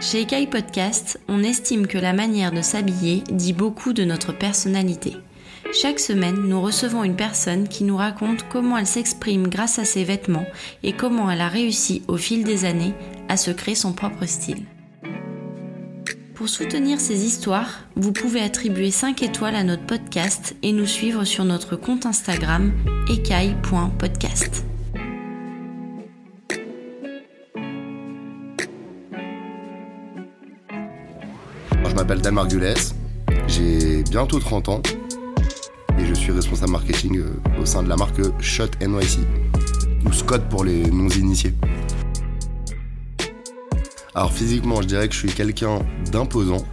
Chez Ekai Podcast, on estime que la manière de s'habiller dit beaucoup de notre personnalité. Chaque semaine, nous recevons une personne qui nous raconte comment elle s'exprime grâce à ses vêtements et comment elle a réussi au fil des années à se créer son propre style. Pour soutenir ces histoires, vous pouvez attribuer 5 étoiles à notre podcast et nous suivre sur notre compte Instagram ekai.podcast. m'appelle Dan Margules, j'ai bientôt 30 ans et je suis responsable marketing euh, au sein de la marque Shot NYC, ou Scott pour les non-initiés. Alors physiquement, je dirais que je suis quelqu'un d'imposant,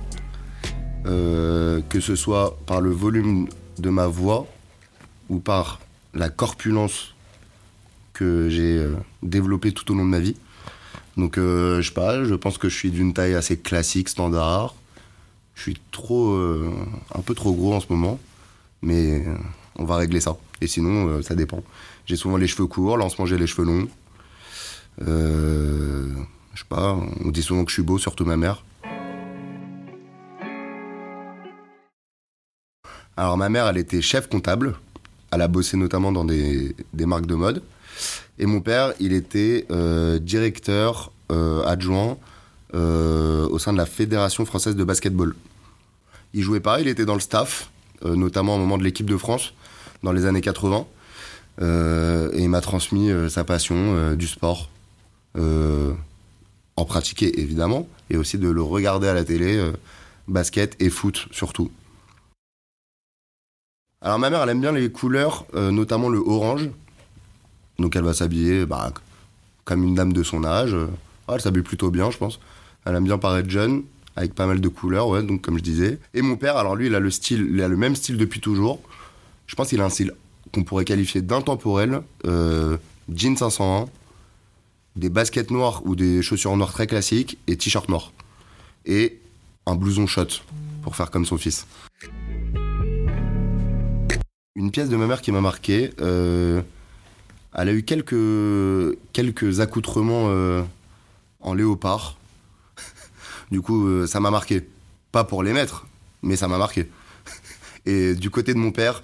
euh, que ce soit par le volume de ma voix ou par la corpulence que j'ai euh, développée tout au long de ma vie. Donc je sais pas, je pense que je suis d'une taille assez classique, standard. Je suis trop, un peu trop gros en ce moment. Mais euh, on va régler ça. Et sinon, euh, ça dépend. J'ai souvent les cheveux courts, là en ce moment j'ai les cheveux longs. Euh, je sais pas, on dit souvent que je suis beau, surtout ma mère. Alors ma mère, elle était chef comptable. Elle a bossé notamment dans des, marques de mode. Et mon père, il était directeur adjoint au sein de la Fédération française de basketball. Il jouait pas, il était dans le staff. Euh, notamment au moment de l'équipe de France dans les années 80. Euh, et il m'a transmis euh, sa passion du sport, en pratiquer évidemment, et aussi de le regarder à la télé, basket et foot surtout. Alors ma mère, elle aime bien les couleurs, notamment le orange. Donc elle va s'habiller bah, comme une dame de son âge. elle s'habille plutôt bien, je pense. Elle aime bien paraître jeune avec pas mal de couleurs, ouais, donc comme je disais. Et mon père, alors lui, il a le style, il a le même style depuis toujours. Je pense qu'il a un style qu'on pourrait qualifier d'intemporel. Euh, jean 501, des baskets noires ou des chaussures noires très classiques et t-shirt noir. Et un blouson shot pour faire comme son fils. Une pièce de ma mère qui m'a marqué. Euh, elle a eu quelques, accoutrements euh, en léopard. Du coup, euh, ça m'a marqué. Pas pour les mettre, mais ça m'a marqué. Et du côté de mon père,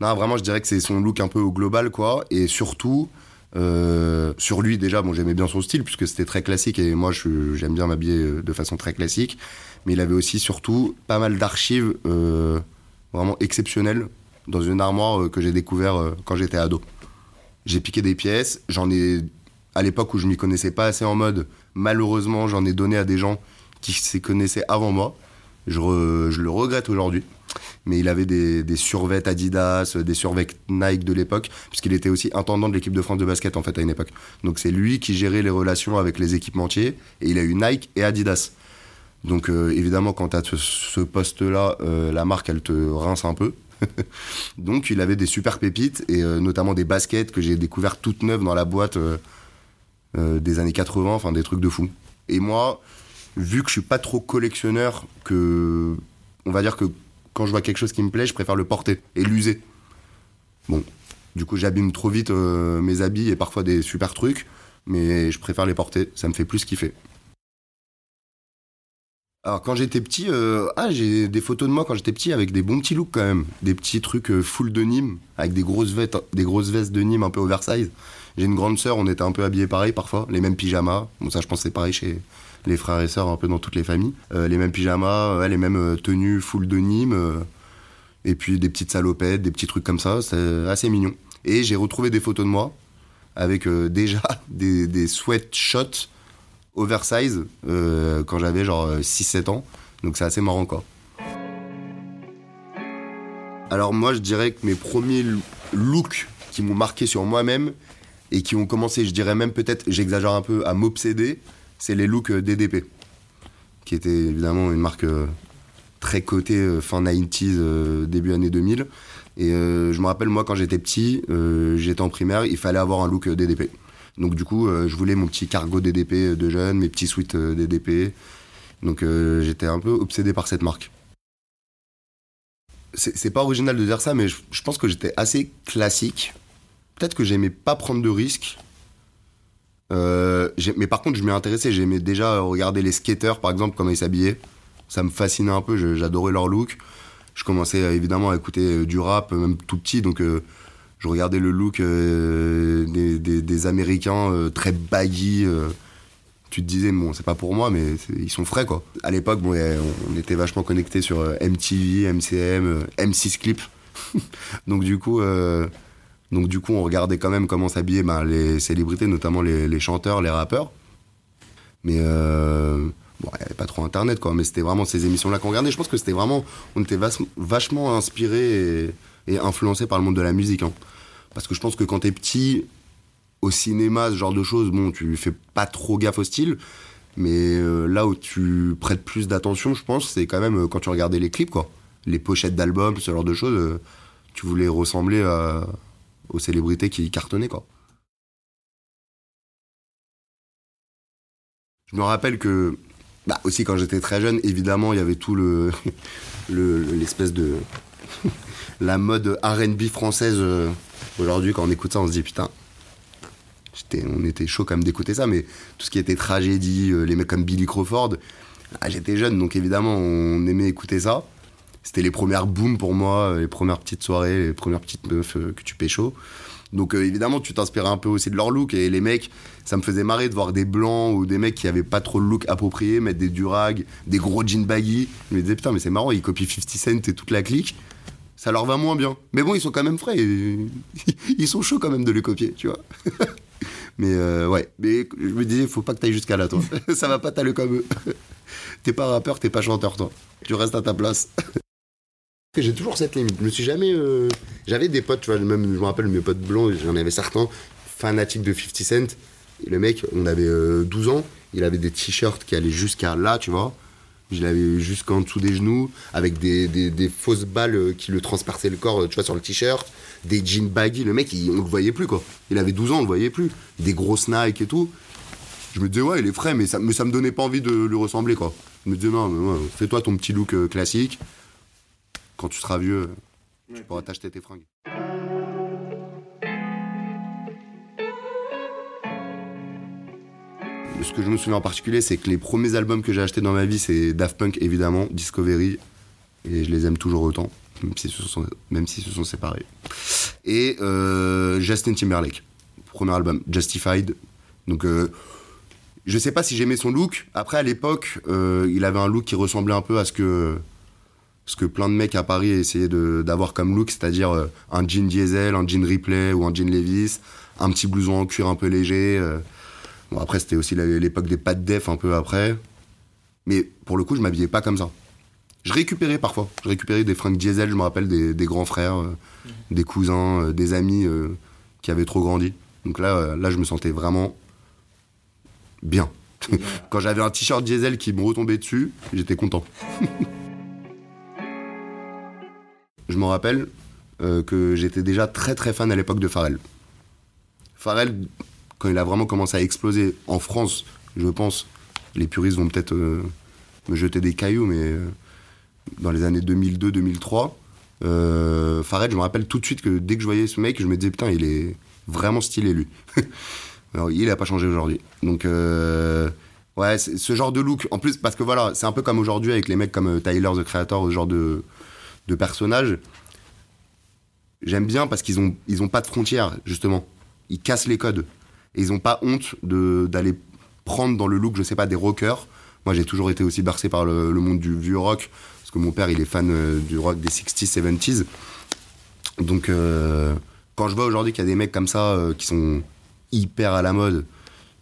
non, vraiment, je dirais que c'est son look un peu au global, quoi. Et surtout, euh, sur lui, déjà, bon, j'aimais bien son style, puisque c'était très classique, et moi, j'aime bien m'habiller euh, de façon très classique. Mais il avait aussi, surtout, pas mal d'archives vraiment exceptionnelles dans une armoire que j'ai découvert quand j'étais ado. J'ai piqué des pièces, j'en ai, à l'époque où je m'y connaissais pas assez en mode, malheureusement, j'en ai donné à des gens qui s'y connaissait avant moi. Je, le regrette aujourd'hui. Mais il avait des, des Adidas, des survêtes Nike de l'époque, puisqu'il était aussi intendant de l'équipe de France de basket en fait à une époque. Donc c'est lui qui gérait les relations avec les équipementiers et il a eu Nike et Adidas. Donc euh, évidemment quand tu as ce, poste-là, euh, la marque elle te rince un peu. Donc il avait des super pépites et euh, notamment des baskets que j'ai découvert toutes neuves dans la boîte des années 80, enfin des trucs de fou. Et moi, vu que je suis pas trop collectionneur, que on va dire que quand je vois quelque chose qui me plaît, je préfère le porter et l'user. Bon, du coup, j'abîme trop vite euh, mes habits et parfois des super trucs, mais je préfère les porter, ça me fait plus kiffer. Alors quand j'étais petit, euh, ah j'ai des photos de moi quand j'étais petit avec des bons petits looks quand même, des petits trucs euh, full de Nîmes avec des grosses vestes, des grosses vestes de Nîmes un peu oversize. J'ai une grande sœur, on était un peu habillés pareil parfois, les mêmes pyjamas. Bon ça je pense c'est pareil chez les frères et sœurs un peu dans toutes les familles. Euh, les mêmes pyjamas, les mêmes euh, tenues full de Nîmes, euh, et puis des petites salopettes, des petits trucs comme ça, c'est assez mignon. Et j'ai retrouvé des photos de moi avec déjà des, des sweatshots oversize quand j'avais genre 6-7 ans, donc c'est assez marrant quoi. Alors moi je dirais que mes premiers looks qui m'ont marqué sur moi-même et qui ont commencé, je dirais même peut-être, j'exagère un peu, à m'obséder, c'est les looks euh, DDP, qui était évidemment une marque euh, très cotée euh, fin 90s, début années 2000. Et je me rappelle, moi, quand j'étais petit, j'étais en primaire, il fallait avoir un look DDP. Donc du coup, je voulais mon petit cargo DDP de jeune, mes petits suites DDP. Donc j'étais un peu obsédé par cette marque. C'est pas original de dire ça, mais je pense que j'étais assez classique. Peut-être que j'aimais pas prendre de risques Euh, mais par contre, je m'y intéressé. J'aimais déjà regarder les skaters, par exemple, comment ils s'habillaient. Ça me fascinait un peu. J'adorais leur look. Je commençais évidemment à écouter du rap, même tout petit. Donc, je regardais le look des, Américains très baggy tu te disais bon c'est pas pour moi mais ils sont frais quoi à l'époque bon, on était vachement connectés sur MTV MCM M6 Clip donc du coup euh, donc du coup on regardait quand même comment s'habillaient ben, les célébrités notamment les, chanteurs les rappeurs mais euh, bon il n'y avait pas trop internet quoi mais c'était vraiment ces émissions là qu'on regardait je pense que c'était vraiment on était vachement inspiré et, et influencé par le monde de la musique hein. parce que je pense que quand t'es petit au cinéma, ce genre de choses, bon, tu fais pas trop gaffe au style. Mais euh, là où tu prêtes plus d'attention, je pense, c'est quand même euh, quand tu regardais les clips, quoi. Les pochettes d'albums, ce genre de choses, tu voulais ressembler aux célébrités qui cartonnaient, quoi. Je me rappelle que, bah, aussi quand j'étais très jeune, évidemment, il y avait tout le, l'espèce de, la mode R&B française. Aujourd'hui, quand on écoute ça, on se dit putain, on était chaud quand même d'écouter ça, mais tout ce qui était tragédie, euh, les mecs comme Billy Crawford, ah, j'étais jeune, donc évidemment, on aimait écouter ça. C'était les premières booms pour moi, euh, les premières petites soirées, les premières petites meufs euh, que tu pécho. Donc évidemment, tu t'inspirais un peu aussi de leur look. Et les mecs, ça me faisait marrer de voir des blancs ou des mecs qui avaient pas trop le look approprié, mettre des durags, des gros jeans baggy. Je me disais, putain, mais c'est marrant, ils copient 50 Cent et toute la clique. Ça leur va moins bien. Mais bon, ils sont quand même frais. Ils sont chauds quand même de les copier, tu vois. Mais euh, ouais, mais je me disais, faut pas que t'ailles jusqu'à là, toi. ça va pas t'aller comme eux. t'es pas rappeur, t'es pas chanteur, toi. Tu restes à ta place. J'ai toujours cette limite. Je me suis jamais. Euh, j'avais des potes, tu vois, même, je me rappelle, mes potes blancs, j'en avais certains, fanatiques de 50 Cent. Le mec, on avait 12 euh, ans, il avait des t-shirts qui allaient jusqu'à là, tu vois. Je l'avais jusqu'en dessous des genoux, avec des, des, fausses balles qui le transperçaient le corps, tu vois, sur le t-shirt des jeans baggy. Le mec, on le voyait plus, quoi. Il avait 12 ans, on le voyait plus. Des grosses Nike et tout. Je me disais, ouais, il est frais, mais ça, mais ça me donnait pas envie de lui ressembler, quoi. Je me disais, non, fais-toi ton petit look euh, classique. Quand tu seras vieux, tu pourras t'acheter tes fringues. Ce que je me souviens en particulier, c'est que les premiers albums que j'ai achetés dans ma vie, c'est Daft Punk, évidemment, Discovery, et je les aime toujours autant même s'ils se sont, même se sont séparés. Et euh, Justin Timberlake, premier album, Justified. Donc, euh, je sais pas si j'aimais son look. Après, à l'époque, euh, il avait un look qui ressemblait un peu à ce que, ce que plein de mecs à Paris essayaient d'avoir comme look, c'est-à-dire euh, un jean diesel, un jean Ripley ou un jean Levis, un petit blouson en cuir un peu léger. Bon, après, c'était aussi l'époque des pattes def un peu après. Mais pour le coup, je m'habillais pas comme ça. Je récupérais parfois. Je récupérais des fringues diesel, je me rappelle, des, grands frères, euh, mhm. des cousins, euh, des amis euh, qui avaient trop grandi. Donc là, là, je me sentais vraiment bien. Quand j'avais un t-shirt diesel qui me retombait dessus, j'étais content. je me rappelle que j'étais déjà très très fan à l'époque de Pharrell. Pharrell, quand il a vraiment commencé à exploser en France, je pense, les puristes vont peut-être me jeter des cailloux, mais dans les années 2002-2003, euh, je me rappelle tout de suite que dès que je voyais ce mec, je me disais putain, il est vraiment stylé lui. Alors, il n'a pas changé aujourd'hui. Donc, euh, ouais, ce genre de look. En plus, parce que voilà, c'est un peu comme aujourd'hui avec les mecs comme euh, Tyler, the Creator, ce genre de, de personnage. J'aime bien parce qu'ils ont, ils ont pas de frontières, justement. Ils cassent les codes. Et ils ont pas honte d'aller prendre dans le look, je sais pas, des rockers. Moi, j'ai toujours été aussi bercé par le monde du vieux rock parce que mon père, il est fan euh, du rock des 60s, 70s. Donc, euh, quand je vois aujourd'hui qu'il y a des mecs comme ça euh, qui sont hyper à la mode,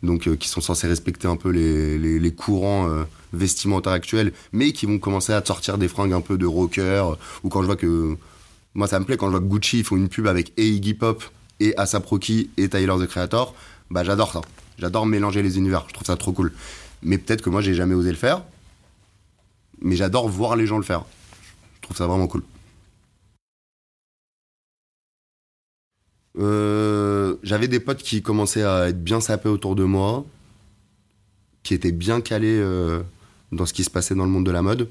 donc qui sont censés respecter un peu les, courants vestimentaires actuels, mais qui vont commencer à sortir des fringues un peu de rocker, ou quand je vois que. Moi, ça me plaît quand je vois que Gucci, font une pub avec et Iggy Pop, et ASAP Rocky, et Tyler the Creator, bah j'adore ça. J'adore mélanger les univers, je trouve ça trop cool. Mais peut-être que moi, j'ai jamais osé le faire, mais j'adore voir les gens le faire. Je trouve ça vraiment cool. Euh, j'avais des potes qui commençaient à être bien sapés autour de moi, qui étaient bien calés euh, dans ce qui se passait dans le monde de la mode.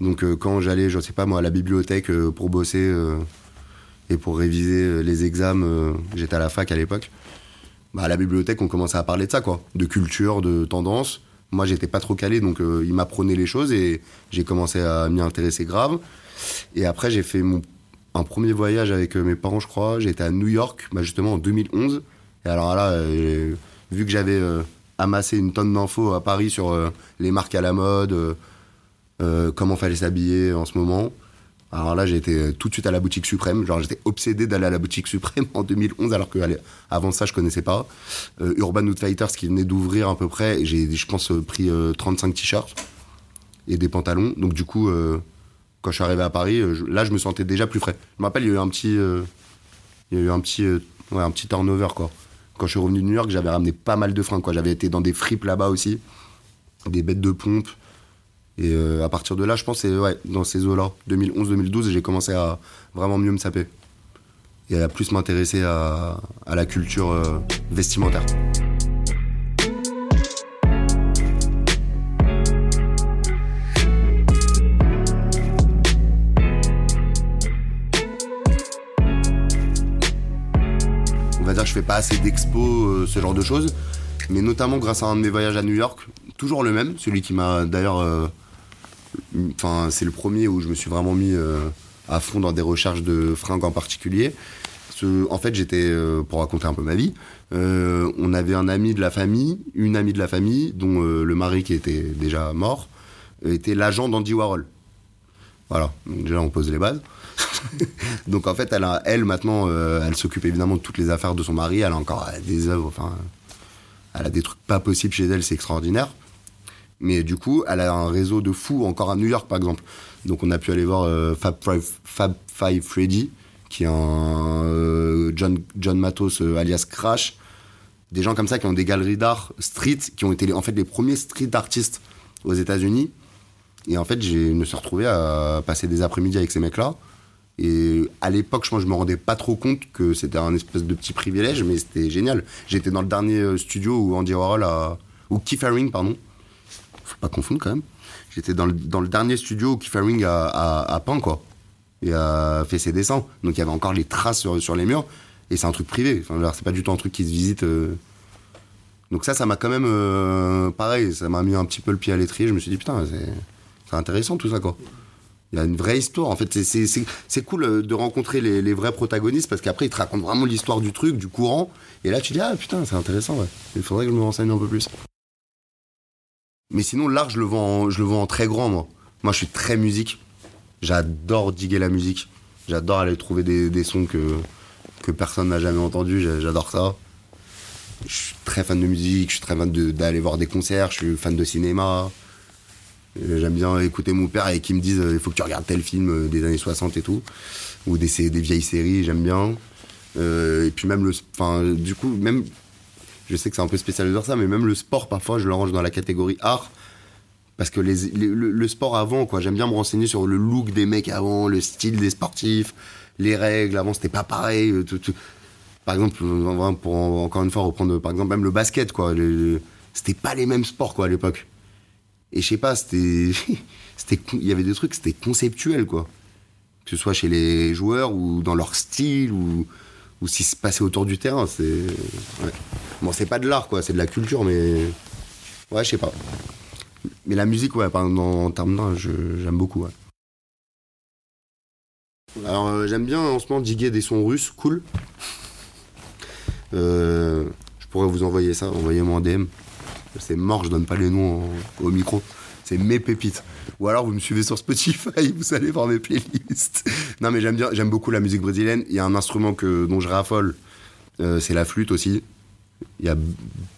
Donc euh, quand j'allais, je sais pas moi, à la bibliothèque pour bosser et pour réviser les examens, j'étais à la fac à l'époque. bah, à la bibliothèque, on commençait à parler de ça, quoi. De culture, de tendance. Moi, j'étais pas trop calé, donc euh, il m'apprenait les choses et j'ai commencé à m'y intéresser grave. Et après, j'ai fait mon, un premier voyage avec euh, mes parents, je crois. J'étais à New York, bah, justement en 2011. Et alors là, euh, vu que j'avais euh, amassé une tonne d'infos à Paris sur euh, les marques à la mode, euh, euh, comment fallait s'habiller en ce moment, alors là, j'ai été euh, tout de suite à la boutique Suprême. Genre, j'étais obsédé d'aller à la boutique Suprême en 2011, alors que avant ça, je connaissais pas. Urban Outfitters qui venait d'ouvrir à peu près. J'ai, je pense, pris euh, 35 t-shirts et des pantalons. Donc, du coup, quand je suis arrivé à Paris, là, je me sentais déjà plus frais. Je me rappelle, il y a eu un petit, il y a eu un petit, ouais, un petit turnover, quoi. Quand je suis revenu de New York, j'avais ramené pas mal de fringues. J'avais été dans des fripes là-bas aussi, des bêtes de pompe. Et euh, à partir de là, je pense, ouais, dans ces eaux-là, 2011-2012, j'ai commencé à vraiment mieux me saper. Et à plus m'intéresser à, à la culture euh, vestimentaire. Va dire que je fais pas assez d'expos, euh, ce genre de choses. Mais notamment grâce à un de mes voyages à New York, toujours le même, celui qui m'a d'ailleurs euh, Enfin, c'est le premier où je me suis vraiment mis euh, à fond dans des recherches de fringues en particulier. En fait, j'étais, pour raconter un peu ma vie, on avait un ami de la famille, une amie de la famille, dont le mari qui était déjà mort, était l'agent d'Andy Warhol. Voilà, donc déjà on pose les bases. donc en fait, elle, maintenant, euh, elle s'occupe évidemment de toutes les affaires de son mari, elle a encore des œuvres, enfin, elle a des trucs pas possibles chez elle, c'est extraordinaire. Mais du coup, elle a un réseau de fous encore à New York, par exemple. Donc, on a pu aller voir euh, Fab, Five, Freddy, qui est un euh, John, John Matos alias Crash. Des gens comme ça qui ont des galeries d'art street, qui ont été en fait les premiers street artistes aux États-Unis. Et en fait, je me suis retrouvé à passer des après-midi avec ces mecs-là. Et à l'époque, je je me rendais pas trop compte que c'était un espèce de petit privilège, mais c'était génial. J'étais dans le dernier euh, studio où Andy Warhol a. ou Keith Haring, pardon. Faut pas confondre quand même. J'étais dans le, dans le dernier studio où Keith Haring a, peint, quoi. Et a fait ses dessins. Donc il y avait encore les traces sur, sur les murs. Et c'est un truc privé. C'est pas du tout un truc qui se visite. euh. Donc ça, ça m'a quand même. euh, pareil, ça m'a mis un petit peu le pied à l'étrier. Je me suis dit, putain, c'est intéressant tout ça, quoi. Il y a une vraie histoire. En fait, c'est- cool euh, de rencontrer les, vrais protagonistes parce qu'après, ils te racontent vraiment l'histoire du truc, du courant. Et là, tu dis, ah putain, c'est intéressant. Il faudrait que je me renseigne un peu plus. Mais sinon, l'art, je le vends en, je le vends en très grand, moi. Moi, je suis très musique. J'adore diguer la musique. J'adore aller trouver des, sons que, que personne n'a jamais entendus. J'a- J'adore ça. Je suis très fan de musique, je suis très fan d'aller voir des concerts, je suis fan de cinéma. Euh, J'aime bien écouter mon père et qui me disent euh, il faut que tu regardes tel film euh, des années 60 et tout. Ou des, des vieilles séries, j'aime bien. Et puis même le. Enfin, du coup, même. Je sais que c'est un peu spécial de dire ça, mais même le sport, parfois, je le range dans la catégorie art. Parce que le, sport avant, quoi, j'aime bien me renseigner sur le look des mecs avant, le style des sportifs, les règles. Avant, c'était pas pareil. tout-. Par exemple, pour en- encore une fois reprendre, par exemple, même le basket, quoi. c'était pas les mêmes sports, quoi, à l'époque. Et je sais pas, c'était. Il y avait des trucs, c'était conceptuel, quoi. Que ce soit chez les joueurs ou dans leur style ou, qui se passait autour du terrain. C'est. Bon, c'est pas de l'art, quoi, c'est de la culture, mais. Ouais, je sais pas. Mais la musique, ouais, en, en termes d'art, j'aime beaucoup. Alors, euh, j'aime bien en ce moment diguer des sons russes, cool. Euh, je pourrais vous envoyer ça, envoyez-moi un DM. C'est mort, je donne pas les noms au micro. C'est mes pépites. Ou alors vous me suivez sur Spotify, vous allez voir mes playlists. non mais j'aime bien, j'aime beaucoup la musique brésilienne. Il y a un instrument que, dont je raffole, euh, c'est la flûte aussi. Il y a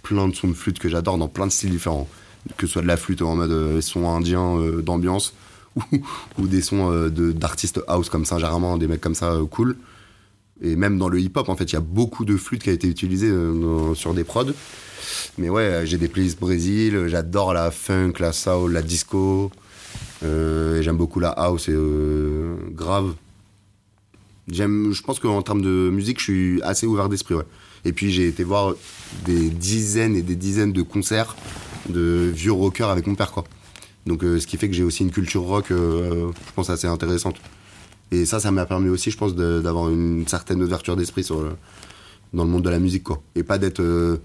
plein de sons de flûte que j'adore dans plein de styles différents. Que ce soit de la flûte en mode euh, son indien euh, d'ambiance ou, ou des sons d'artistes house comme Saint-Germain, des mecs comme ça cool. Et même dans le hip-hop, en fait, il y a beaucoup de flûtes qui a été utilisées euh, sur des prods. Mais ouais, euh, j'ai des playlists Brésil, euh, j'adore la funk, la soul, la disco. J'aime beaucoup la house et grave. Je pense qu'en termes de musique, je suis assez ouvert d'esprit. Et puis j'ai été voir des dizaines et des dizaines de concerts de vieux rockers avec mon père, quoi. Donc ce qui fait que j'ai aussi une culture rock, je pense, assez intéressante. Et ça, ça m'a permis aussi, je pense, d'avoir une certaine ouverture d'esprit sur le- dans le monde de la musique, quoi. Et pas d'être. euh,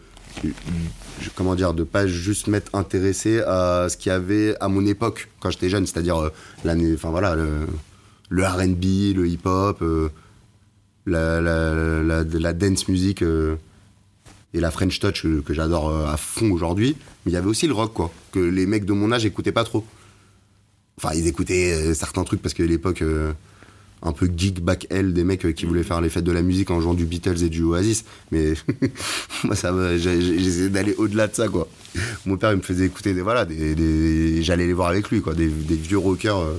comment dire, de pas juste m'être intéressé à ce qu'il y avait à mon époque quand j'étais jeune, c'est-à-dire euh, l'année, enfin voilà, le, le R&B, le hip-hop, euh, la, dance music euh, et la French touch euh, que j'adore euh, à fond aujourd'hui. Mais il y avait aussi le rock, quoi, que les mecs de mon âge écoutaient pas trop. Enfin, ils écoutaient euh, certains trucs parce que l'époque euh, un peu geek back hell des mecs euh, qui voulaient faire les fêtes de la musique en jouant du Beatles et du Oasis. Mais moi, ça j'essayais d'aller au-delà de ça, quoi. Mon père, il me faisait écouter des, voilà, des, j'allais les voir avec lui, quoi, des, vieux rockers. euh,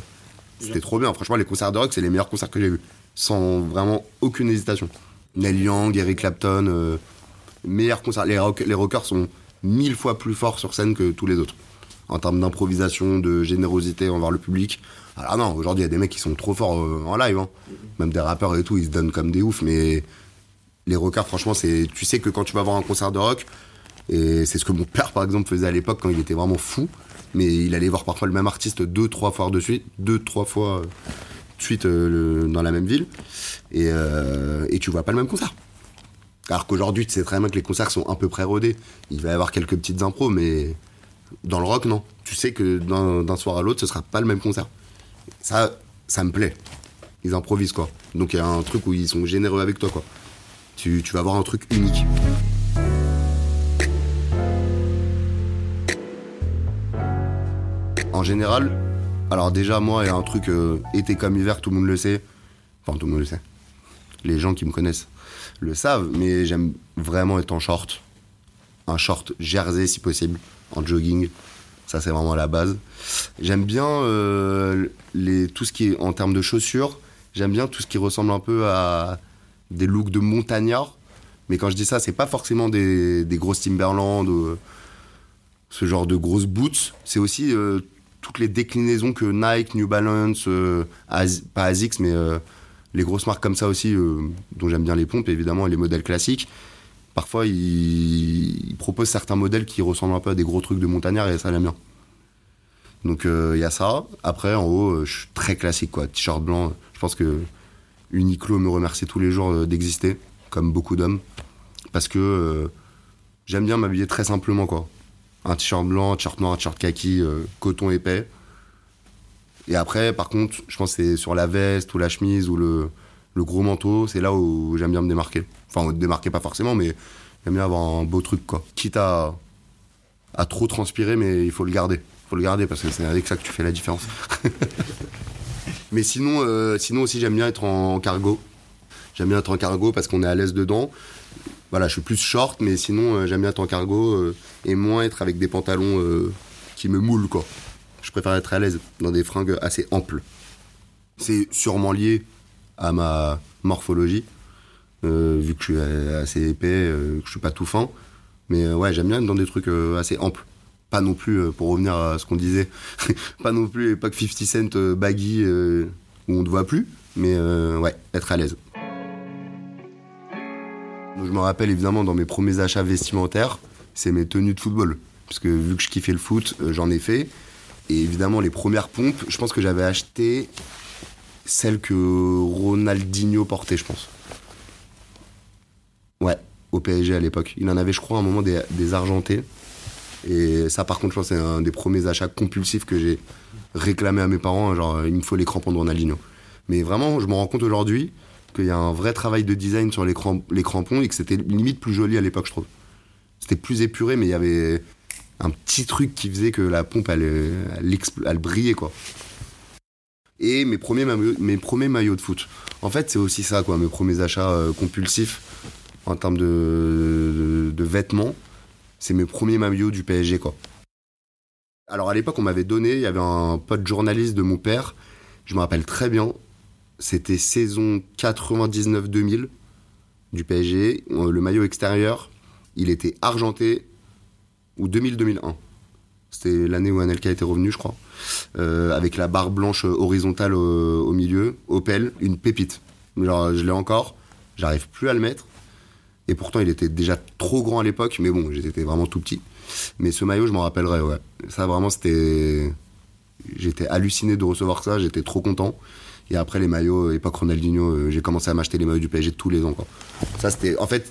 C'était trop bien. Franchement, les concerts de rock, c'est les meilleurs concerts que j'ai vus. Sans vraiment aucune hésitation. Neil Young, Eric Clapton, euh, meilleurs concerts. Les rockers sont mille fois plus forts sur scène que tous les autres. En termes d'improvisation, de générosité envers le public. Alors non, aujourd'hui, il y a des mecs qui sont trop forts euh, en live. hein. Même des rappeurs et tout, ils se donnent comme des oufs. Mais les rockers, franchement, c'est, tu sais que quand tu vas voir un concert de rock, et c'est ce que mon père, par exemple, faisait à l'époque quand il était vraiment fou. Mais il allait voir parfois le même artiste deux, trois fois de suite, deux, trois fois de suite euh, dans la même ville. Et, euh, et tu vois pas le même concert. Alors qu'aujourd'hui, tu sais très bien que les concerts sont à peu près rodés. Il va y avoir quelques petites impros, mais dans le rock, non. Tu sais que d'un soir à l'autre, ce sera pas le même concert. Ça, ça me plaît. Ils improvisent, quoi. Donc il y a un truc où ils sont généreux avec toi, quoi. Tu, vas avoir un truc unique. En général, alors déjà, moi, il y a un truc, euh, été comme hiver, tout le monde le sait. Enfin, tout le monde le sait. Les gens qui me connaissent le savent, mais j'aime vraiment être en short. Un short jersey si possible, en jogging. Ça, c'est vraiment la base. J'aime bien euh, tout ce qui est en termes de chaussures. J'aime bien tout ce qui ressemble un peu à des looks de montagnard. Mais quand je dis ça, c'est pas forcément des, grosses Timberland ou euh, ce genre de grosses boots. C'est aussi euh, toutes les déclinaisons que Nike, New Balance, pas Asics, mais les grosses marques comme ça aussi, dont j'aime bien les pompes évidemment et les modèles classiques. Parfois, ils, ils proposent certains modèles qui ressemblent un peu à des gros trucs de montagnard et ça, j'aime bien. Donc, il y a ça. Après, en haut, euh, je suis très classique, quoi. T-shirt blanc. Je pense que Uniqlo me remercie tous les jours euh, d'exister, comme beaucoup d'hommes. Parce que euh, j'aime bien m'habiller très simplement, quoi. Un t-shirt blanc, un t-shirt noir, un t-shirt kaki, euh, coton épais. Et après, par contre, je pense que c'est sur la veste ou la chemise ou le, le gros manteau, c'est là où j'aime bien me démarquer. Enfin, démarquer pas forcément, mais j'aime bien avoir un beau truc, quoi. Quitte à, à trop transpirer, mais il faut le garder. Il faut le garder parce que c'est avec ça que tu fais la différence. mais sinon, euh, sinon aussi, j'aime bien être en cargo. J'aime bien être en cargo parce qu'on est à l'aise dedans. Voilà, je suis plus short, mais sinon, euh, j'aime bien être en cargo euh, et moins être avec des pantalons qui me moulent, quoi. Je préfère être à l'aise dans des fringues assez amples. C'est sûrement lié à ma morphologie, euh, vu que je suis assez épais, euh, que je suis pas tout fin. Mais euh, ouais, j'aime bien être dans des trucs assez amples. Pas non plus, pour revenir à ce qu'on disait, pas non plus époque 50 Cent baggy où on ne voit plus, mais ouais, être à l'aise. Je me rappelle évidemment dans mes premiers achats vestimentaires, c'est mes tenues de football. Parce que vu que je kiffais le foot, j'en ai fait. Et évidemment, les premières pompes, je pense que j'avais acheté celles que Ronaldinho portait, je pense. Ouais, au PSG à l'époque. Il en avait, je crois, à un moment des, argentés. Et ça, par contre, je pense c'est un des premiers achats compulsifs que j'ai réclamé à mes parents. Genre, il me faut les crampons de Ronaldinho. Mais vraiment, je me rends compte aujourd'hui qu'il y a un vrai travail de design sur les, cramp- les crampons et que c'était limite plus joli à l'époque, je trouve. C'était plus épuré, mais il y avait un petit truc qui faisait que la pompe, elle, elle, expl- elle brillait, quoi. Et mes premiers, maillots, de foot. En fait, c'est aussi ça, quoi, mes premiers achats euh, compulsifs en termes de, de- de vêtements. C'est mes premiers maillots du PSG, quoi. Alors, à l'époque, on m'avait donné, il y avait un pote journaliste de mon père, je me rappelle très bien, c'était saison 99-2000 du PSG. Euh, Le maillot extérieur, il était argenté ou 2000-2001. C'était l'année où Anelka était revenu, je crois. Euh, avec la barre blanche horizontale au, milieu, Opel, une pépite. Genre, je l'ai encore, j'arrive plus à le mettre. Et pourtant, il était déjà trop grand à l'époque, mais bon, j'étais vraiment tout petit. Mais ce maillot, je m'en rappellerai, ouais. Ça, vraiment, c'était. J'étais halluciné de recevoir ça, j'étais trop content. Et après, les maillots, euh, époque Ronaldinho, euh, j'ai commencé à m'acheter les maillots du PSG tous les ans, quoi. Ça, c'était. En fait,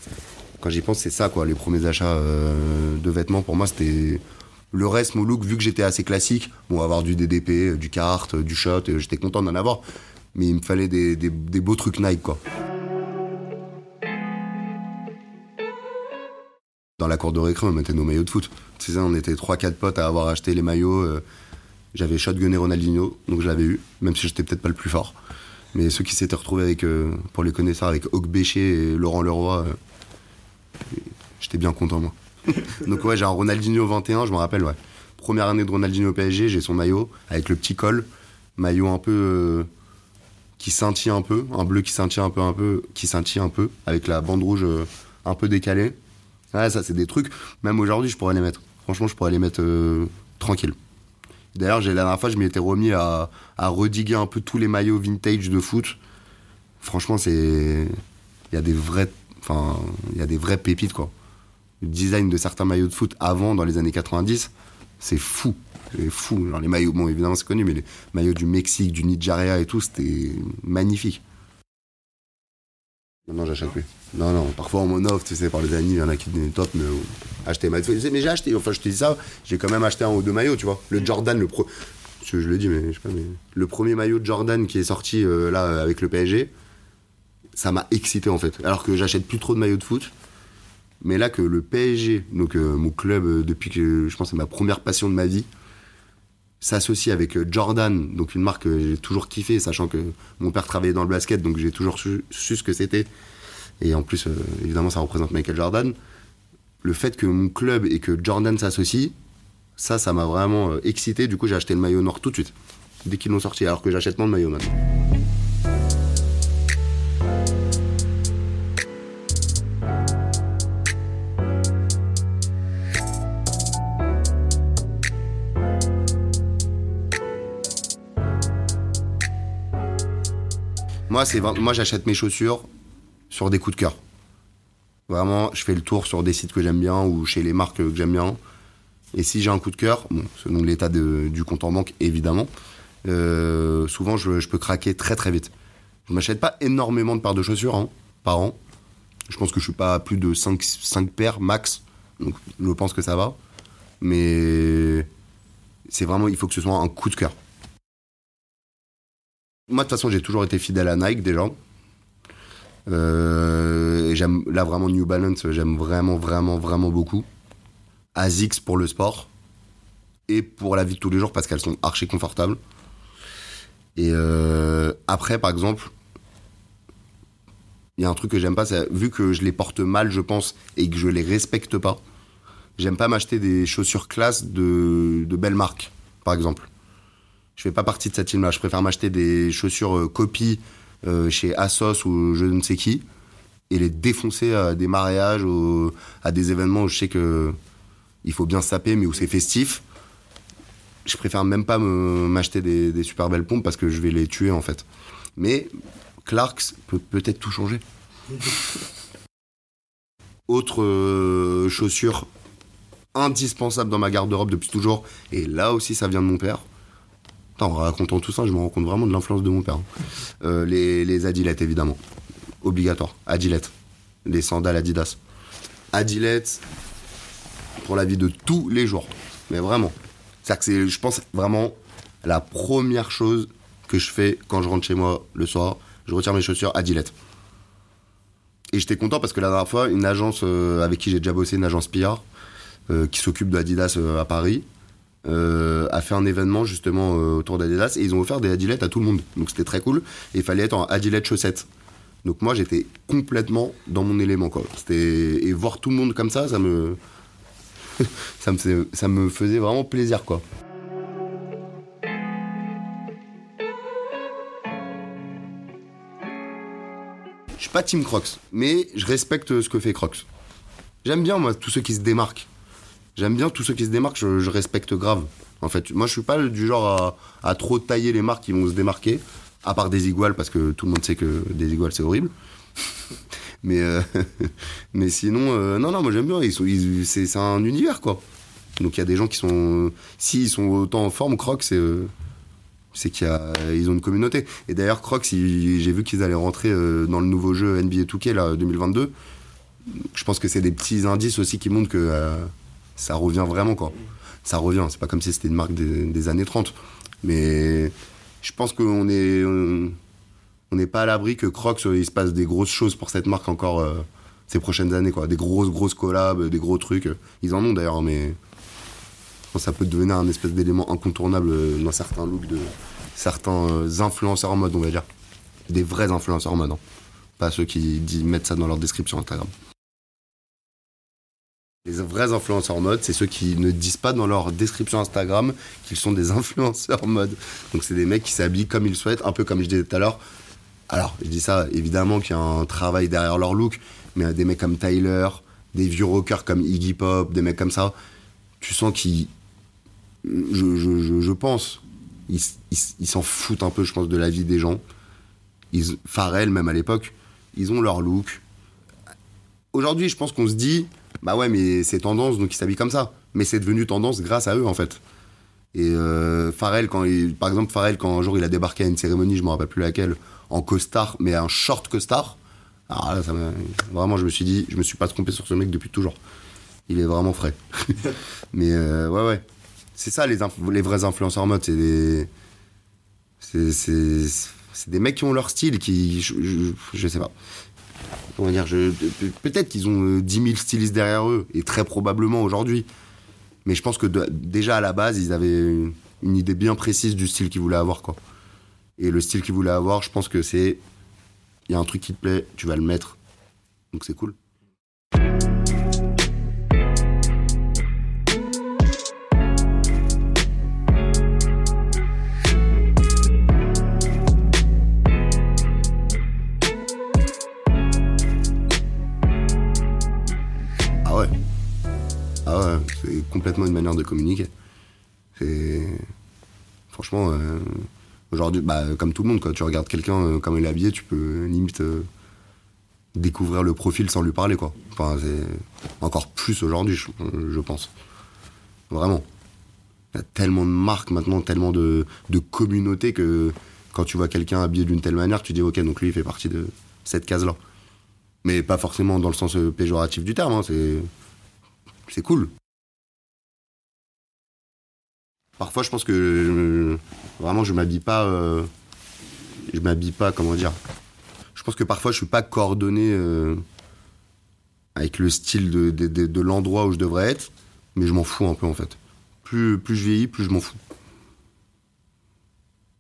Quand j'y pense, c'est ça, quoi. Les premiers achats de vêtements, pour moi, c'était. Le reste, mon look, vu que j'étais assez classique, bon, avoir du DDP, du kart, du shot, j'étais content d'en avoir. Mais il me fallait des, beaux trucs Nike, quoi. Dans la cour de récré, on mettait nos maillots de foot. Tu sais, on était 3-4 potes à avoir acheté les maillots. euh, J'avais shotgunné Ronaldinho, donc je l'avais eu, même si j'étais peut-être pas le plus fort. Mais ceux qui s'étaient retrouvés avec, euh, pour les connaisseurs, avec Hawk Béché et Laurent Leroy, euh, j'étais bien content, moi. donc ouais, j'ai un Ronaldinho 21, je me rappelle, ouais. Première année de Ronaldinho PSG, j'ai son maillot, avec le petit col, maillot un peu... euh, qui scintille un peu, un bleu qui scintille un peu, un peu, qui scintille un peu, avec la bande rouge euh, un peu décalée. Ouais, ça, c'est des trucs, même aujourd'hui, je pourrais les mettre. Franchement, je pourrais les mettre euh, tranquille. D'ailleurs, la dernière fois, je m'étais remis à, à rediguer un peu tous les maillots vintage de foot. Franchement, c'est. Il y a des vrais. Enfin, il y a des vraies pépites, quoi. Le design de certains maillots de foot avant, dans les années 90, c'est fou. C'est fou. Genre, les maillots, bon, évidemment, c'est connu, mais les maillots du Mexique, du Nigeria et tout, c'était magnifique. Non, non, j'achète plus. Non, non, parfois en mono, tu sais, par les années, il y en a qui disent top, mais euh, acheter ma. Mais j'ai acheté, enfin, je te dis ça, j'ai quand même acheté un ou deux maillots, tu vois. Le Jordan, le pro. Je, je le dis, mais je sais pas, mais. Le premier maillot de Jordan qui est sorti euh, là avec le PSG, ça m'a excité en fait. Alors que j'achète plus trop de maillots de foot. Mais là que le PSG, donc euh, mon club euh, depuis que je pense c'est ma première passion de ma vie, s'associe avec euh, Jordan, donc une marque que j'ai toujours kiffé, sachant que mon père travaillait dans le basket, donc j'ai toujours su, ce que c'était. Et en plus, évidemment, ça représente Michael Jordan. Le fait que mon club et que Jordan s'associent, ça, ça m'a vraiment excité. Du coup, j'ai acheté le maillot noir tout de suite, dès qu'ils l'ont sorti, alors que j'achète moins de maillots maintenant. Moi, c'est moi j'achète mes chaussures sur des coups de cœur. Vraiment, je fais le tour sur des sites que j'aime bien ou chez les marques que j'aime bien. Et si j'ai un coup de cœur, selon l'état du compte en banque, évidemment, euh, souvent je, je peux craquer très très vite. Je m'achète pas énormément de paires de chaussures hein, par an. Je pense que je suis pas à plus de 5, 5 paires max. Donc je pense que ça va. Mais c'est vraiment, il faut que ce soit un coup de cœur. Moi, de toute façon, j'ai toujours été fidèle à Nike déjà. Euh, j'aime là vraiment New Balance, j'aime vraiment, vraiment, vraiment beaucoup. Asics pour le sport et pour la vie de tous les jours parce qu'elles sont archi confortables. Et euh, après, par exemple, il y a un truc que j'aime pas, c'est vu que je les porte mal, je pense, et que je les respecte pas, j'aime pas m'acheter des chaussures classe de, de belles marques, par exemple. Je fais pas partie de cette team-là. Je préfère m'acheter des chaussures euh, copies euh, chez Asos ou je ne sais qui et les défoncer à des mariages, à des événements où je sais que il faut bien se saper, mais où c'est festif. Je préfère même pas m'acheter des, des super belles pompes parce que je vais les tuer en fait. Mais Clarks peut peut-être tout changer. Autre euh, chaussure indispensable dans ma garde-robe depuis toujours, et là aussi ça vient de mon père. En racontant tout ça, je me rends compte vraiment de l'influence de mon père. hein. Euh, les, les Adilettes, évidemment. Obligatoire. Adilettes. Les sandales Adidas. Adilettes pour la vie de tous les jours. Mais vraiment. C'est-à-dire que c'est, je pense, vraiment la première chose que je fais quand je rentre chez moi le soir. Je retire mes chaussures Adilettes. Et j'étais content parce que la dernière fois, une agence euh, avec qui j'ai déjà bossé, une agence PR, euh, qui s'occupe de Adidas à Paris, euh, a fait un événement justement euh, autour d'Adidas et ils ont offert des Adilettes à tout le monde. Donc c'était très cool. Et il fallait être en Adilette chaussettes. Donc moi j'étais complètement dans mon élément quoi. Et voir tout le monde comme ça, ça me ça me ça me faisait vraiment plaisir quoi. Je suis pas Team Crocs, mais je respecte ce que fait Crocs. J'aime bien moi tous ceux qui se démarquent. J'aime bien tous ceux qui se démarquent, je, respecte grave. En fait, moi je suis pas du genre à, trop tailler les marques qui vont se démarquer, à part des iguales parce que tout le monde sait que des iguales c'est horrible. mais euh, mais sinon, euh, non non, moi j'aime bien. Ils c'est un univers quoi. Donc il y a des gens qui sont, s'ils sont autant en forme, Crocs, c'est euh, c'est qu'ils ont une communauté. Et d'ailleurs, Crocs, j'ai vu qu'ils allaient rentrer euh, dans le nouveau jeu NBA 2K là, 2022. je pense que c'est des petits indices aussi qui montrent que euh, ça revient vraiment, quoi. Ça revient, c'est pas comme si c'était une marque des, années 30. Mais je pense qu'on est. On n'est pas à l'abri que Crocs, il se passe des grosses choses pour cette marque encore euh, ces prochaines années, quoi. Des grosses, grosses collabs, des gros trucs. Ils en ont d'ailleurs, mais ça peut devenir un espèce d'élément incontournable dans certains looks de certains euh, influenceurs en mode, on va dire. Des vrais influenceurs en mode, hein. pas ceux qui mettent ça dans leur description Instagram. Les vrais influenceurs en mode, c'est ceux qui ne disent pas dans leur description Instagram qu'ils sont des influenceurs en mode. Donc c'est des mecs qui s'habillent comme ils souhaitent, un peu comme je disais tout à l'heure. Alors, je dis ça, évidemment qu'il y a un travail derrière leur look, mais des mecs comme Tyler, des vieux rockers comme Iggy Pop, des mecs comme ça, tu sens qu'ils je, je, pense, ils s'en foutent un peu, je pense, de la vie des gens. Ils, Pharrell, même à l'époque, ils ont leur look. Aujourd'hui, je pense qu'on se dit, bah ouais, mais c'est tendance, donc ils s'habillent comme ça. Mais c'est devenu tendance grâce à eux, en fait. Et euh, Pharrell, quand il, par exemple, Pharrell, quand un jour il a débarqué à une cérémonie, je me rappelle plus laquelle, en costard, mais un short costard, alors là, ça vraiment, je me suis dit, je me suis pas trompé sur ce mec depuis toujours. Il est vraiment frais. mais euh, ouais, ouais c'est ça les, vrais influenceurs mode, c'est des c'est des mecs qui ont leur style, qui je, je, sais pas. Comment dire, peut-être qu'ils ont 10 euh, 000 stylistes derrière eux et très probablement aujourd'hui. Mais je pense que déjà à la base, ils avaient une, idée bien précise du style qu'ils voulaient avoir quoi. Et le style qu'ils voulaient avoir, je pense que c'est il y a un truc qui te plaît, tu vas le mettre. Donc c'est cool. Complètement une manière de communiquer. C'est. Franchement, euh, aujourd'hui, bah, comme tout le monde, quand tu regardes quelqu'un euh, comme il est habillé, tu peux limite euh, découvrir le profil sans lui parler, quoi. Enfin, c'est encore plus aujourd'hui, je, pense. Vraiment. Il y a tellement de marques maintenant, tellement de, de communautés que quand tu vois quelqu'un habillé d'une telle manière, tu dis, ok, donc lui, il fait partie de cette case-là. Mais pas forcément dans le sens péjoratif du terme, hein, c'est. C'est cool. Parfois, je pense que vraiment, je m'habille pas. Euh, je m'habille pas, comment dire. Je pense que parfois, je suis pas coordonné euh, avec le style de, de, l'endroit où je devrais être, mais je m'en fous un peu en fait. Plus, plus je vieillis, plus je m'en fous.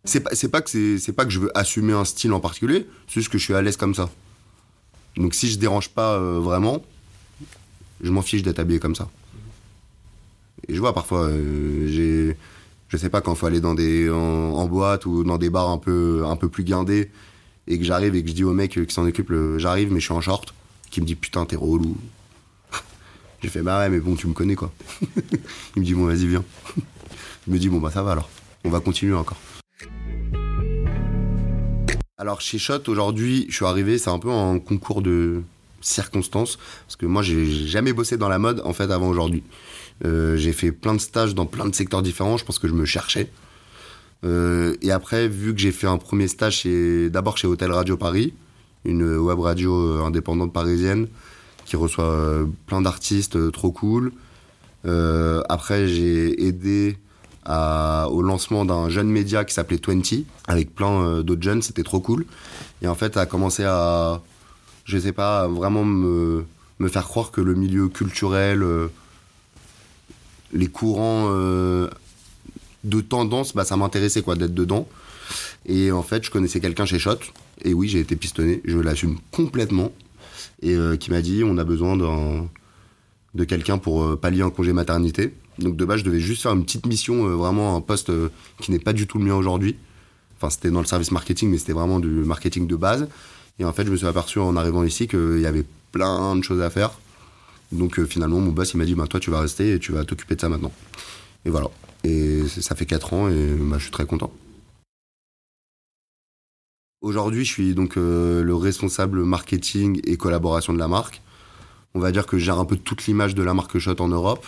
C'est pas, pas, que c'est pas que je veux assumer un style en particulier, c'est juste que je suis à l'aise comme ça. Donc si je dérange pas euh, vraiment, je m'en fiche d'être habillé comme ça. Et je vois parfois, euh, je sais pas, quand il faut aller dans des, en, boîte ou dans des bars un peu, un peu plus guindés, et que j'arrive et que je dis au mec qui s'en occupe, j'arrive mais je suis en short, qui me dit putain t'es relou. J'ai fait bah ouais mais bon tu me connais quoi. Il me dit bon vas-y viens. Je me dis bon bah ça va alors, on va continuer encore. Alors chez Shot aujourd'hui je suis arrivé, c'est un peu un concours de circonstances, parce que moi j'ai jamais bossé dans la mode en fait avant aujourd'hui. Euh, j'ai fait plein de stages dans plein de secteurs différents. Je pense que je me cherchais. Euh, et après, vu que j'ai fait un premier stage d'abord chez Hôtel Radio Paris, une web radio euh, indépendante parisienne qui reçoit plein d'artistes trop cool. après, j'ai aidé au lancement d'un jeune média qui s'appelait 20 avec plein d'autres jeunes. C'était trop cool. Et en fait, ça a commencé à, je sais pas, vraiment me, me faire croire que le milieu culturel les courants euh, de tendance, bah, ça m'intéressait quoi d'être dedans. Et en fait, je connaissais quelqu'un chez Shot, et oui, j'ai été pistonné, je l'assume complètement, et euh, qui m'a dit on a besoin de quelqu'un pour euh, pallier un congé maternité. Donc de base, je devais juste faire une petite mission, vraiment un poste qui n'est pas du tout le mien aujourd'hui. Enfin, c'était dans le service marketing, mais c'était vraiment du marketing de base. Et en fait, je me suis aperçu en arrivant ici qu'il y avait plein de choses à faire donc euh, finalement, mon boss, il m'a dit, bah, toi, tu vas rester et tu vas t'occuper de ça maintenant. Et voilà. Et ça fait 4 ans et bah, je suis très content. Aujourd'hui, je suis donc euh, le responsable marketing et collaboration de la marque. On va dire que je gère un peu toute l'image de la marque Shot en Europe.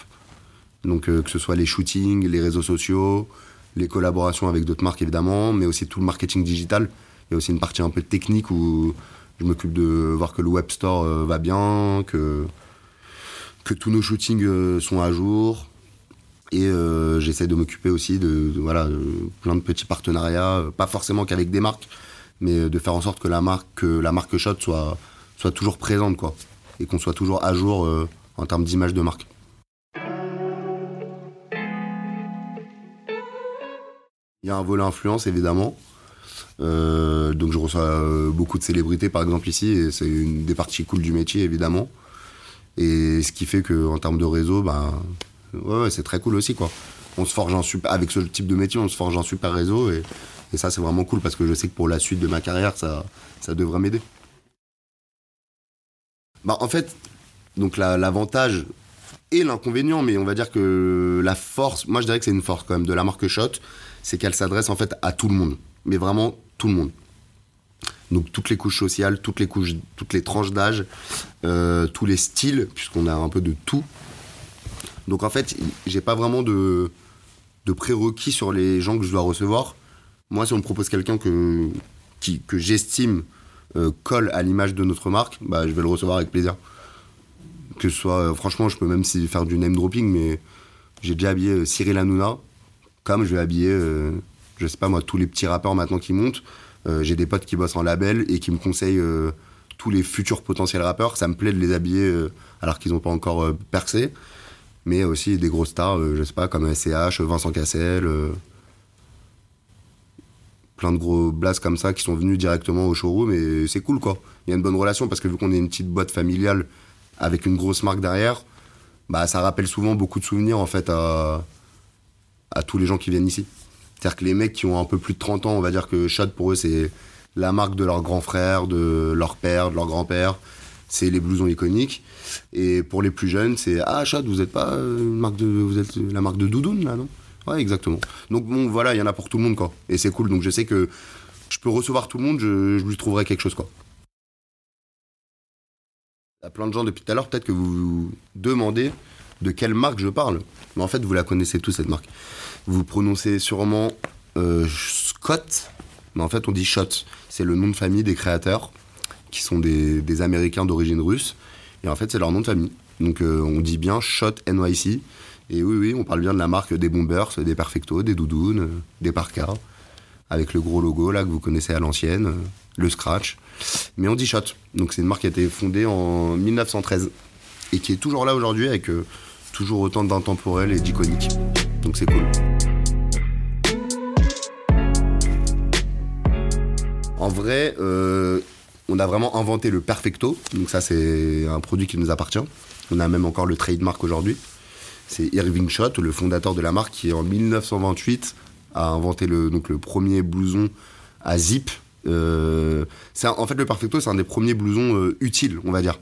Donc euh, que ce soit les shootings, les réseaux sociaux, les collaborations avec d'autres marques évidemment, mais aussi tout le marketing digital. Il y a aussi une partie un peu technique où Je m'occupe de voir que le web store va bien, que, que tous nos shootings sont à jour. Et j'essaie de m'occuper aussi de, voilà, plein de petits partenariats, pas forcément qu'avec des marques, mais de faire en sorte que la marque, que la marque Shot soit, soit toujours présente, quoi. Et qu'on soit toujours à jour en termes d'image de marque. Il y a un volet influence, évidemment. Euh, donc je reçois euh, beaucoup de célébrités, par exemple, ici, et c'est une des parties cool du métier, évidemment. Et ce qui fait qu'en termes de réseau, ben, c'est très cool aussi. On se forge un super, avec ce type de métier, on se forge un super réseau, et, ça, c'est vraiment cool, parce que je sais que pour la suite de ma carrière, ça, ça devrait m'aider. Bah, en fait, donc l'avantage et l'inconvénient, mais on va dire que la force, moi je dirais que c'est une force quand même de la marque Shot, c'est qu'elle s'adresse en fait à tout le monde, mais vraiment tout le monde. Donc toutes les couches sociales, toutes les couches, toutes les tranches d'âge, euh, tous les styles, puisqu'on a un peu de tout. Donc en fait, j'ai pas vraiment de, de prérequis sur les gens que je dois recevoir. Moi, si on me propose quelqu'un que, que j'estime euh, colle à l'image de notre marque, bah, je vais le recevoir avec plaisir. Que soit, euh, franchement, je peux même faire du name dropping, mais j'ai déjà habillé Cyril Hanouna, comme je vais habiller, je sais pas moi, tous les petits rappeurs maintenant qui montent. Euh, j'ai des potes qui bossent en label et qui me conseillent euh, tous les futurs potentiels rappeurs. Ça me plaît de les habiller alors qu'ils n'ont pas encore percé. Mais aussi des grosses stars, je sais pas, comme SCH, Vincent Cassel. plein de gros blasts comme ça qui sont venus directement au showroom et c'est cool quoi. Il y a une bonne relation parce que vu qu'on est une petite boîte familiale avec une grosse marque derrière, bah ça rappelle souvent beaucoup de souvenirs en fait à tous les gens qui viennent ici. C'est-à-dire que les mecs qui ont un peu plus de 30 ans, on va dire que Shot pour eux c'est la marque de leur grand frère, de leur père, de leur grand-père. C'est les blousons iconiques. Et pour les plus jeunes, c'est ah Shot, vous êtes pas euh, une marque de, vous êtes la marque de Doudoune là, non? Ouais, exactement. Donc bon, voilà, il y en a pour tout le monde quoi. Et c'est cool. Donc je sais que je peux recevoir tout le monde, je, je lui trouverai quelque chose quoi. Il y a plein de gens depuis tout à l'heure, peut-être que vous vous demandez de quelle marque je parle. Mais en fait, vous la connaissez tous, cette marque. Vous prononcez sûrement euh, Scott, mais en fait, on dit Shot. C'est le nom de famille des créateurs, qui sont des, Américains d'origine russe. Et en fait, c'est leur nom de famille. Donc, euh, on dit bien Shot NYC. Et oui, oui, on parle bien de la marque des Bombers, des Perfecto, des Doudounes, euh, des Parka, avec le gros logo là que vous connaissez à l'ancienne, le Scratch. Mais on dit Shot. Donc, c'est une marque qui a été fondée en 1913 et qui est toujours là aujourd'hui avec toujours autant d'intemporel et d'iconique. Donc c'est cool. En vrai, euh, on a vraiment inventé le perfecto. Donc ça, c'est un produit qui nous appartient. On a même encore le trademark aujourd'hui. C'est Irving Schott, le fondateur de la marque, qui en 1928 a inventé le, premier blouson à zip. Euh, en fait, le perfecto, c'est un des premiers blousons euh, utiles, on va dire.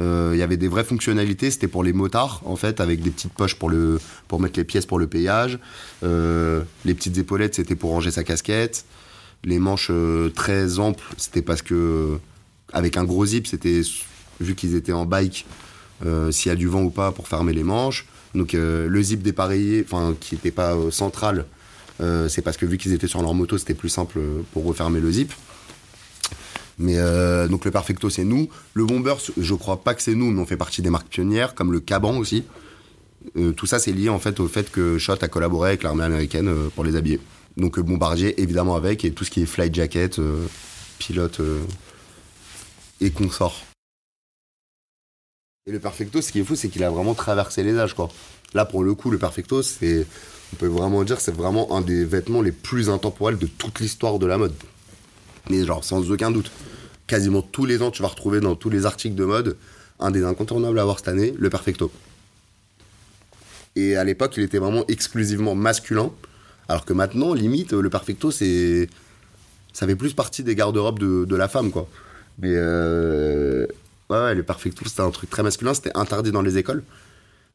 Euh, il y avait des vraies fonctionnalités, c'était pour les motards en fait, avec des petites poches pour, mettre les pièces pour le payage. Euh, les petites épaulettes, c'était pour ranger sa casquette. Les manches euh, très amples, c'était parce que avec un gros zip, c'était vu qu'ils étaient en bike, s'il y a du vent ou pas pour fermer les manches. Donc le zip dépareillé, enfin qui n'était pas central, c'est parce que vu qu'ils étaient sur leur moto, c'était plus simple pour refermer le zip. Mais euh, donc le Perfecto, c'est nous. Le Bomber, je crois pas que c'est nous, mais on fait partie des marques pionnières, comme le Caban aussi. Euh, tout ça, c'est lié en fait au fait que Shot a collaboré avec l'armée américaine euh, pour les habiller. Donc Bombardier, évidemment avec, et tout ce qui est flight jacket, pilote et consort. Et le Perfecto, ce qui est fou, c'est qu'il a vraiment traversé les âges, quoi. Là, pour le coup, le Perfecto, c'est, on peut vraiment dire, c'est vraiment un des vêtements les plus intemporels de toute l'histoire de la mode mais genre sans aucun doute. Quasiment tous les ans, tu vas retrouver dans tous les articles de mode un des incontournables à avoir cette année, le Perfecto. Et à l'époque, il était vraiment exclusivement masculin, alors que maintenant, limite, le Perfecto, c'est. Ça fait plus partie des garde-robes de, la femme, quoi. Mais. Euh, ouais, le Perfecto, c'était un truc très masculin, c'était interdit dans les écoles.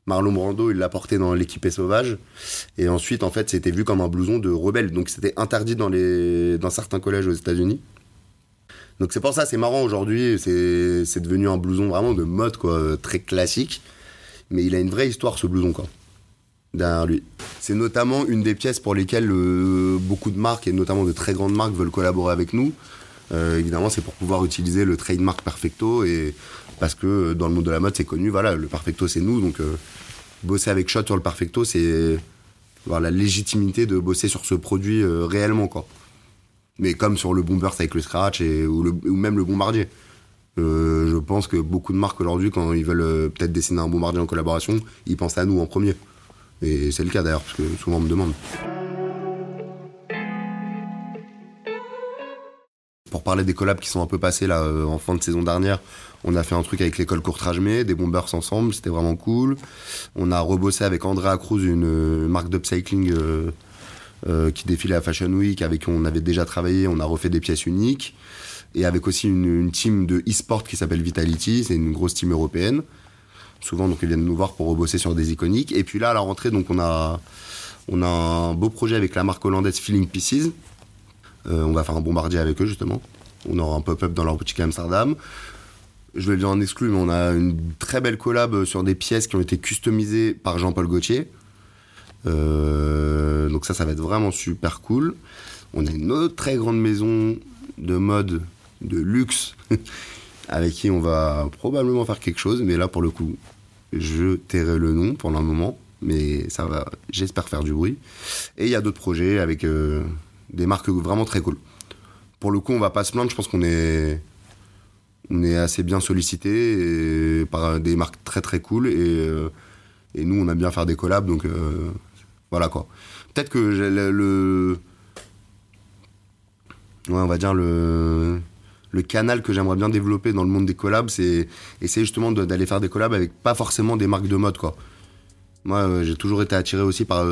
Marlon Brando, il l'a porté dans l'équipé sauvage. Et ensuite, en fait, c'était vu comme un blouson de rebelle. Donc c'était interdit dans, les, dans certains collèges aux États-Unis. Donc c'est pour ça, c'est marrant aujourd'hui. C'est devenu un blouson vraiment de mode, quoi, très classique. Mais il a une vraie histoire, ce blouson, quoi, derrière lui. C'est notamment une des pièces pour lesquelles euh, beaucoup de marques, et notamment de très grandes marques, veulent collaborer avec nous. évidemment, c'est pour pouvoir utiliser le trademark Perfecto et parce que dans le monde de la mode, c'est connu. Voilà, le Perfecto, c'est nous. Donc, bosser avec Shot sur le Perfecto, c'est avoir la légitimité de bosser sur ce produit réellement, quoi. Mais comme sur le Boomburst avec le Scratch ou, même le Bombardier. Euh, je pense que beaucoup de marques aujourd'hui, quand ils veulent euh, peut-être dessiner un bombardier en collaboration, ils pensent à nous en premier. Et c'est le cas d'ailleurs, parce que souvent on me demande. Pour parler des collabs qui sont un peu passés là euh, en fin de saison dernière, on a fait un truc avec l'école Courtrage des bombers ensemble, c'était vraiment cool. On a rebossé avec Andrea Cruz, une marque d'upcycling qui défilait à Fashion Week, avec qui on avait déjà travaillé, on a refait des pièces uniques et avec aussi une, team de e-sport qui s'appelle Vitality, c'est une grosse team européenne. Souvent, donc, ils viennent nous voir pour rebosser sur des iconiques. Et puis là, à la rentrée, donc, on a, on a un beau projet avec la marque hollandaise Feeling Pieces. Euh, on va faire un bombardier avec eux, justement. On aura un pop-up dans leur boutique à Amsterdam. Je vais le dire en exclu, mais on a une très belle collab sur des pièces qui ont été customisées par Jean-Paul Gaultier. Euh, donc ça, ça va être vraiment super cool. On a une autre très grande maison de mode de luxe avec qui on va probablement faire quelque chose. Mais là, pour le coup, je tairai le nom pour le moment. Mais ça va, j'espère faire du bruit. Et il y a d'autres projets avec euh, des marques vraiment très cool. Pour le coup, on va pas se plaindre. Je pense qu'on est, on assez bien sollicité par des marques très très cool. Et, euh, et, nous, on aime bien faire des collabs. Donc euh, voilà quoi. Peut-être que le, le on va dire le, le canal que j'aimerais bien développer dans le monde des collabs, c'est essayer justement d'aller faire des collabs avec pas forcément des marques de mode. Moi, euh, j'ai toujours été attiré aussi par.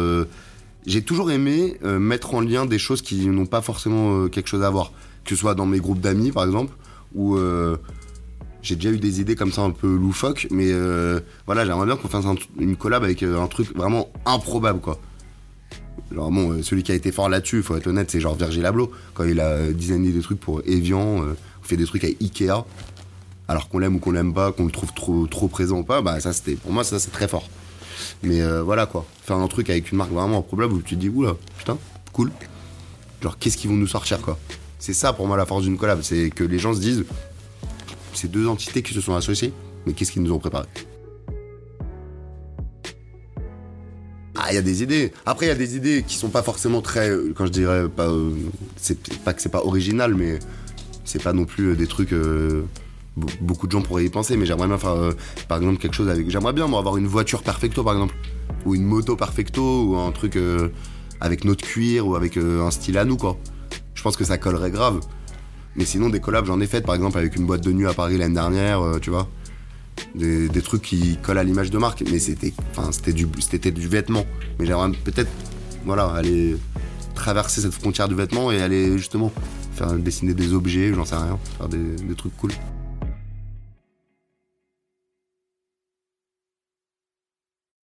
J'ai toujours aimé euh, mettre en lien des choses qui n'ont pas forcément quelque chose à voir. Que ce soit dans mes groupes d'amis, par exemple, où j'ai déjà eu des idées comme ça un peu loufoques, mais voilà, j'aimerais bien qu'on fasse une collab avec un truc vraiment improbable, quoi. Genre, bon, euh, celui qui a été fort là-dessus, faut être honnête, c'est genre Virgil Abloh. Quand il a designé des trucs pour Evian, euh, fait des trucs avec Ikea, alors qu'on l'aime ou qu'on l'aime pas, qu'on le trouve trop, trop présent ou pas, bah ça c'était, pour moi ça c'est très fort. Mais euh, voilà quoi, faire un truc avec une marque vraiment improbable où tu te dis, oula, putain, cool. Genre, qu'est-ce qu'ils vont nous sortir quoi C'est ça pour moi la force d'une collab, c'est que les gens se disent, ces deux entités qui se sont associées, mais qu'est-ce qu'ils nous ont préparé? Ah, il y a des idées. Après, il y a des idées qui sont pas forcément très. Euh, quand je dirais pas. Euh, pas que c'est pas original, mais c'est pas non plus des trucs. Beaucoup de gens pourraient y penser, mais j'aimerais bien faire, par exemple, quelque chose avec. J'aimerais bien, moi, avoir une voiture perfecto, par exemple. Ou une moto perfecto, ou un truc avec notre cuir, ou avec un style à nous, quoi. Je pense que ça collerait grave. Mais sinon, des collabs, j'en ai fait, par exemple, avec une boîte de nuit à Paris l'année dernière, tu vois des, trucs qui collent à l'image de marque, mais c'était, enfin, c'était du, c'était du vêtement. Mais j'aimerais peut-être, voilà, aller traverser cette frontière du vêtement et aller justement faire dessiner des objets, j'en sais rien, faire des trucs cool.